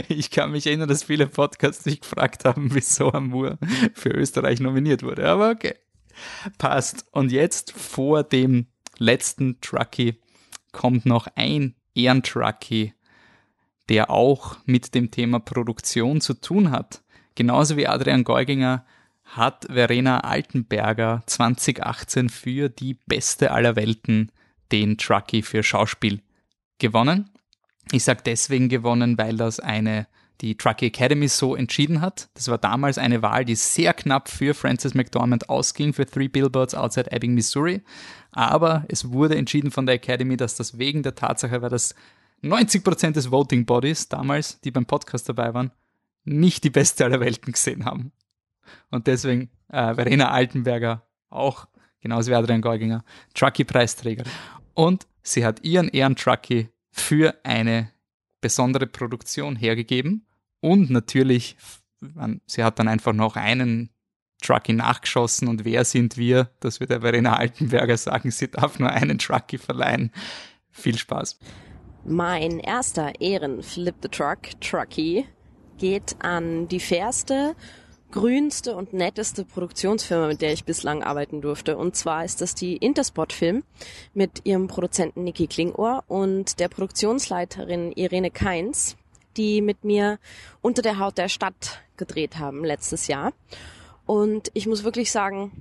ich kann mich erinnern, dass viele Podcasts sich gefragt haben, wieso Amour für Österreich nominiert wurde. Aber okay. Passt. Und jetzt vor dem letzten Truckie kommt noch ein Ehrentruckie, der auch mit dem Thema Produktion zu tun hat. Genauso wie Adrian Geuginger hat Verena Altenberger 2018 für die beste aller Welten den Truckee für Schauspiel gewonnen. Ich sage deswegen gewonnen, weil das eine die Truckee Academy so entschieden hat. Das war damals eine Wahl, die sehr knapp für Francis McDormand ausging für Three Billboards Outside Ebbing, Missouri. Aber es wurde entschieden von der Academy, dass das wegen der Tatsache war, dass 90% des Voting Bodies damals, die beim Podcast dabei waren, nicht die beste aller Welten gesehen haben. Und deswegen äh, Verena Altenberger auch, genauso wie Adrian Geuginger, Truckee-Preisträger. Und sie hat ihren Ehrentruckee für eine besondere Produktion hergegeben. Und natürlich, sie hat dann einfach noch einen Truckee nachgeschossen und wer sind wir, dass wir der Verena Altenberger sagen, sie darf nur einen Truckee verleihen. Viel Spaß. Mein erster Ehren Flip the Truck Truckee geht an die fairste, grünste und netteste Produktionsfirma, mit der ich bislang arbeiten durfte. Und zwar ist das die Intersport Film mit ihrem Produzenten Niki Klingohr und der Produktionsleiterin Irene Keins, die mit mir unter der Haut der Stadt gedreht haben letztes Jahr. Und ich muss wirklich sagen,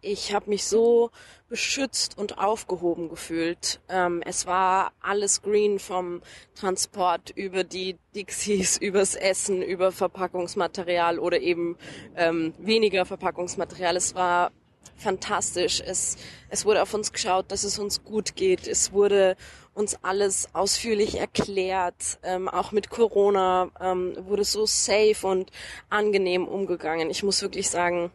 ich habe mich so beschützt und aufgehoben gefühlt. Ähm, es war alles green vom Transport über die Dixies, übers Essen, über Verpackungsmaterial oder eben ähm, weniger Verpackungsmaterial. Es war fantastisch. Es, es wurde auf uns geschaut, dass es uns gut geht. Es wurde uns alles ausführlich erklärt. Ähm, auch mit Corona ähm, wurde so safe und angenehm umgegangen. Ich muss wirklich sagen,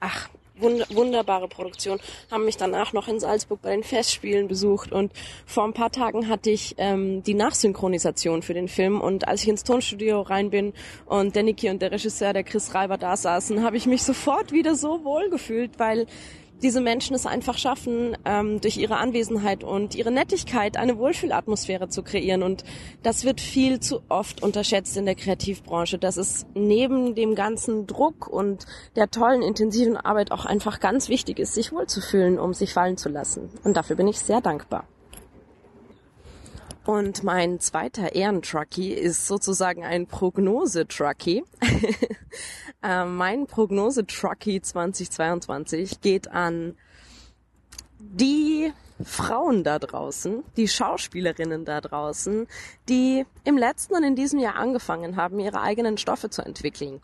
ach, wunderbare Produktion, haben mich danach noch in Salzburg bei den Festspielen besucht und vor ein paar Tagen hatte ich ähm, die Nachsynchronisation für den Film und als ich ins Tonstudio rein bin und der und der Regisseur, der Chris Reiber da saßen, habe ich mich sofort wieder so wohl gefühlt, weil diese Menschen es einfach schaffen, ähm, durch ihre Anwesenheit und ihre Nettigkeit eine Wohlfühlatmosphäre zu kreieren. Und das wird viel zu oft unterschätzt in der Kreativbranche, dass es neben dem ganzen Druck und der tollen, intensiven Arbeit auch einfach ganz wichtig ist, sich wohlzufühlen, um sich fallen zu lassen. Und dafür bin ich sehr dankbar. Und mein zweiter Ehrentruckee ist sozusagen ein Prognose-Truckee. äh, mein Prognose-Truckee 2022 geht an die Frauen da draußen, die Schauspielerinnen da draußen, die im letzten und in diesem Jahr angefangen haben, ihre eigenen Stoffe zu entwickeln.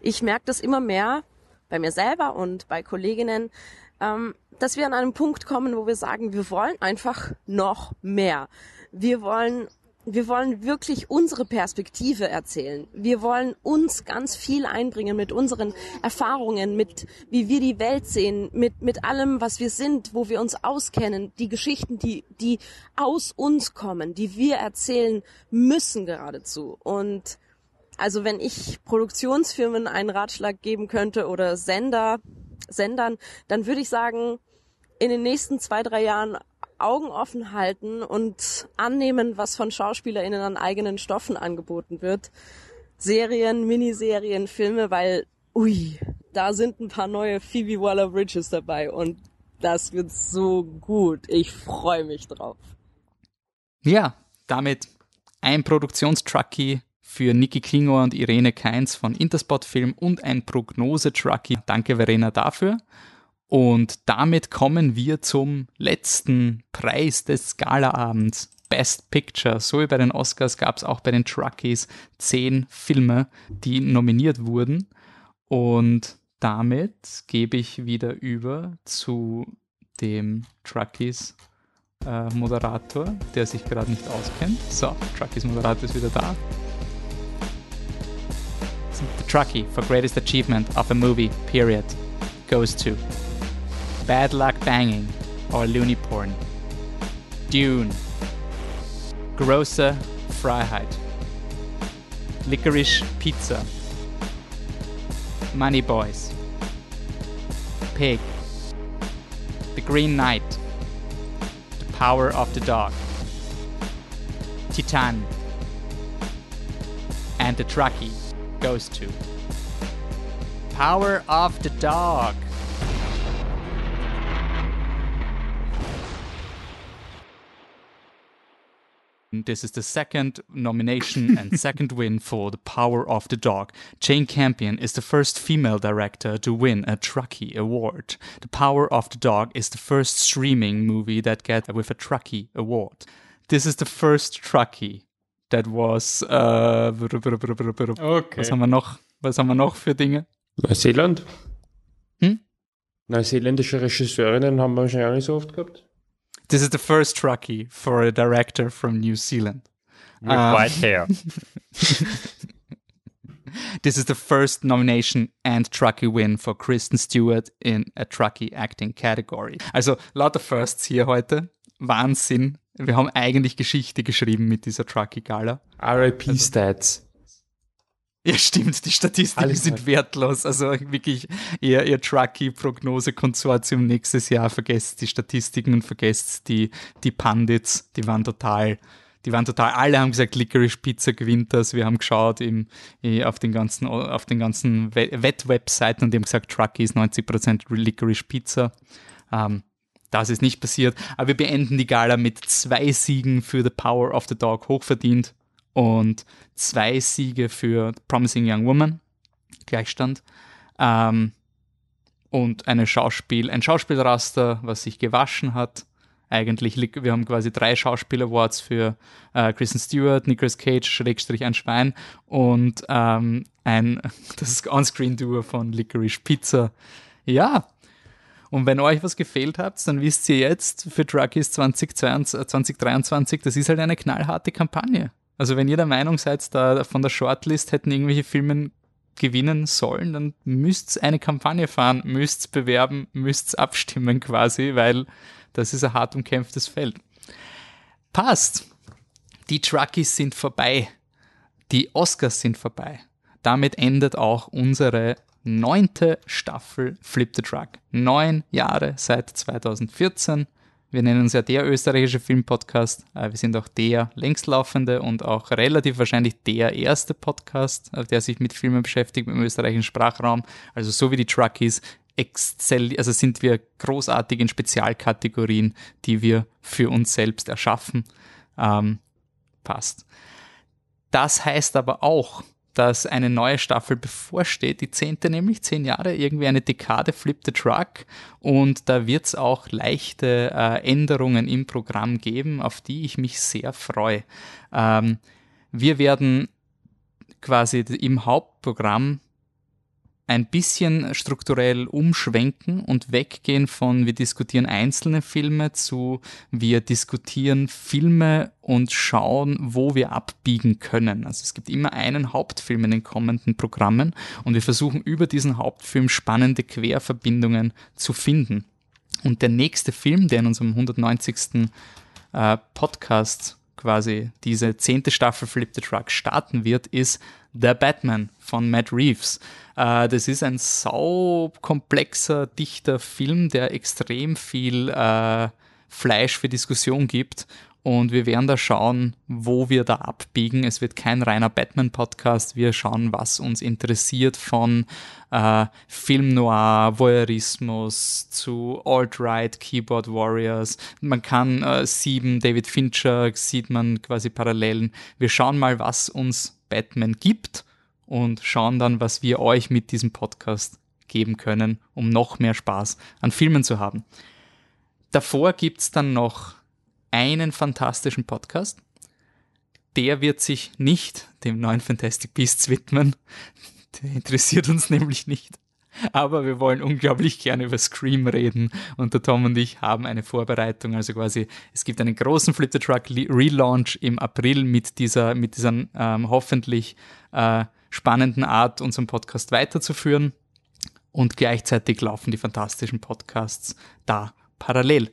Ich merke das immer mehr bei mir selber und bei Kolleginnen, ähm, dass wir an einem Punkt kommen, wo wir sagen, wir wollen einfach noch mehr. Wir wollen wir wollen wirklich unsere Perspektive erzählen. Wir wollen uns ganz viel einbringen mit unseren Erfahrungen, mit wie wir die Welt sehen, mit, mit allem, was wir sind, wo wir uns auskennen, die Geschichten, die, die aus uns kommen, die wir erzählen müssen geradezu. Und also wenn ich Produktionsfirmen einen Ratschlag geben könnte oder Sender, Sendern, dann würde ich sagen, in den nächsten zwei, drei Jahren Augen offen halten und annehmen, was von SchauspielerInnen an eigenen Stoffen angeboten wird. Serien, Miniserien, Filme, weil, ui, da sind ein paar neue Phoebe Waller-Bridges dabei und das wird so gut. Ich freue mich drauf. Ja, damit ein Produktionstruckie für Niki Klingor und Irene Keins von Interspot Film und ein Prognose-Truckie. Danke Verena dafür. Und damit kommen wir zum letzten Preis des Galaabends. Best Picture. So wie bei den Oscars gab es auch bei den Truckies zehn Filme, die nominiert wurden. Und damit gebe ich wieder über zu dem Truckies äh, Moderator, der sich gerade nicht auskennt. So, Truckies Moderator ist wieder da. The Truckee for greatest achievement of a movie, period, goes to Bad Luck Banging or Loony Porn. Dune. Große Freiheit. Licorice Pizza. Money Boys. Pig. The Green Knight. The Power of the Dog. Titan. And the Truckee goes to Power of the Dog. This is the second nomination and second win for The Power of the Dog. Jane Campion is the first female director to win a Truckee Award. The Power of the Dog is the first streaming movie that gets with a Truckee Award. This is the first Truckee that was. Uh, Okay. was haben wir noch? Was haben wir noch für Dinge? Neuseeland? Hm? Neuseeländische Regisseurinnen haben wir wahrscheinlich auch nicht so oft gehabt. This is the first Truckee for a director from New Zealand. With Ah. white hair. This is the first nomination and Truckee win for Kristen Stewart in a Truckee acting category. Also lauter Firsts hier heute. Wahnsinn. Wir haben eigentlich Geschichte geschrieben mit dieser Truckee Gala. RIP Stats. Ja, stimmt, die Statistiken Alles sind wertlos. Also wirklich, ihr, ihr Truckee-Prognose-Konsortium nächstes Jahr vergesst die Statistiken und vergesst die, die Pandits, die waren total, die waren total, alle haben gesagt, Licorice Pizza gewinnt das. Wir haben geschaut im, auf den ganzen, auf den ganzen We- Wettwebseiten und die haben gesagt, Truckee ist 90% Licorice Pizza. Ähm, das ist nicht passiert. Aber wir beenden die Gala mit zwei Siegen für The Power of the Dog, hochverdient. Und zwei Siege für Promising Young Woman, Gleichstand. Ähm, und eine Schauspiel, ein Schauspielraster, was sich gewaschen hat. Eigentlich, wir haben quasi drei Schauspiel-Awards für äh, Kristen Stewart, Nicolas Cage, Schrägstrich ein Schwein und ähm, ein, das On-Screen-Duo von Licorice Pizza. Ja, und wenn euch was gefehlt hat, dann wisst ihr jetzt für Truckies 2022, 2023, das ist halt eine knallharte Kampagne. Also wenn ihr der Meinung seid, da von der Shortlist hätten irgendwelche Filme gewinnen sollen, dann müsst eine Kampagne fahren, müsst bewerben, müsst abstimmen quasi, weil das ist ein hart umkämpftes Feld. Passt. Die Truckies sind vorbei. Die Oscars sind vorbei. Damit endet auch unsere neunte Staffel Flip the Truck. Neun Jahre seit 2014. Wir nennen uns ja der österreichische Filmpodcast. Äh, Wir sind auch der längstlaufende und auch relativ wahrscheinlich der erste Podcast, äh, der sich mit Filmen beschäftigt, dem österreichischen Sprachraum. Also so wie die Truckies excel, also sind wir großartig in Spezialkategorien, die wir für uns selbst erschaffen. Ähm, passt. Das heißt aber auch, dass eine neue Staffel bevorsteht, die zehnte nämlich, zehn Jahre, irgendwie eine Dekade Flip the Truck und da wird es auch leichte äh, Änderungen im Programm geben, auf die ich mich sehr freue. Ähm, wir werden quasi im Hauptprogramm ein bisschen strukturell umschwenken und weggehen von wir diskutieren einzelne Filme zu wir diskutieren Filme und schauen, wo wir abbiegen können. Also es gibt immer einen Hauptfilm in den kommenden Programmen und wir versuchen über diesen Hauptfilm spannende Querverbindungen zu finden. Und der nächste Film, der in unserem 190. Äh, Podcast quasi diese zehnte Staffel Flip the Truck starten wird, ist The Batman von Matt Reeves. Äh, das ist ein saukomplexer, dichter Film, der extrem viel äh, Fleisch für Diskussion gibt. Und wir werden da schauen, wo wir da abbiegen. Es wird kein reiner Batman-Podcast. Wir schauen, was uns interessiert von äh, Film Noir, Voyeurismus zu Alt-Right, Keyboard Warriors. Man kann äh, sieben, David Fincher sieht man quasi Parallelen. Wir schauen mal, was uns Batman gibt und schauen dann, was wir euch mit diesem Podcast geben können, um noch mehr Spaß an Filmen zu haben. Davor gibt's dann noch einen fantastischen Podcast. Der wird sich nicht dem neuen Fantastic Beasts widmen. Der interessiert uns nämlich nicht. Aber wir wollen unglaublich gerne über Scream reden und der Tom und ich haben eine Vorbereitung. Also quasi, es gibt einen großen Flip the Truck Relaunch im April mit dieser, mit dieser ähm, hoffentlich äh, spannenden Art, unseren Podcast weiterzuführen. Und gleichzeitig laufen die fantastischen Podcasts da parallel.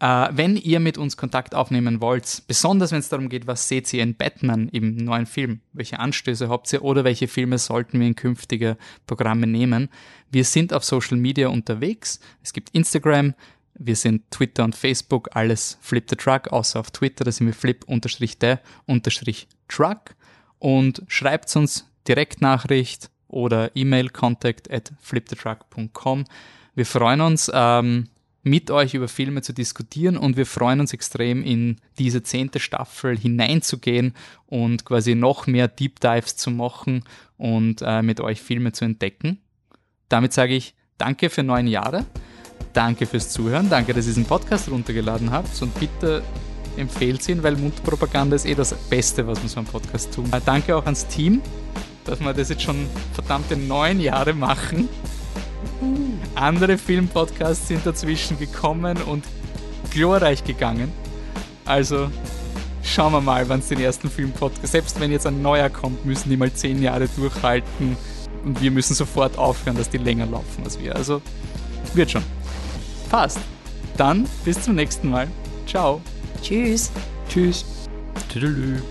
Äh, wenn ihr mit uns Kontakt aufnehmen wollt, besonders wenn es darum geht, was seht ihr in Batman im neuen Film, welche Anstöße habt ihr oder welche Filme sollten wir in künftige Programme nehmen, wir sind auf Social Media unterwegs. Es gibt Instagram, wir sind Twitter und Facebook, alles Flip the Truck, außer auf Twitter, da sind wir flip-the-truck und schreibt uns Direktnachricht oder E-Mail contact at flipthetruck.com. Wir freuen uns. Ähm, mit euch über Filme zu diskutieren und wir freuen uns extrem, in diese zehnte Staffel hineinzugehen und quasi noch mehr Deep Dives zu machen und äh, mit euch Filme zu entdecken. Damit sage ich danke für neun Jahre, danke fürs Zuhören, danke, dass ihr diesen Podcast runtergeladen habt und bitte empfehlt ihn, weil Mundpropaganda ist eh das Beste, was man so einem Podcast tun. Äh, danke auch ans Team, dass wir das jetzt schon verdammte neun Jahre machen. Andere Filmpodcasts sind dazwischen gekommen und glorreich gegangen. Also schauen wir mal, wann es den ersten Filmpodcast, selbst wenn jetzt ein neuer kommt, müssen die mal zehn Jahre durchhalten und wir müssen sofort aufhören, dass die länger laufen als wir. Also wird schon. Passt. Dann bis zum nächsten Mal. Ciao. Tschüss. Tschüss. Tüdelü.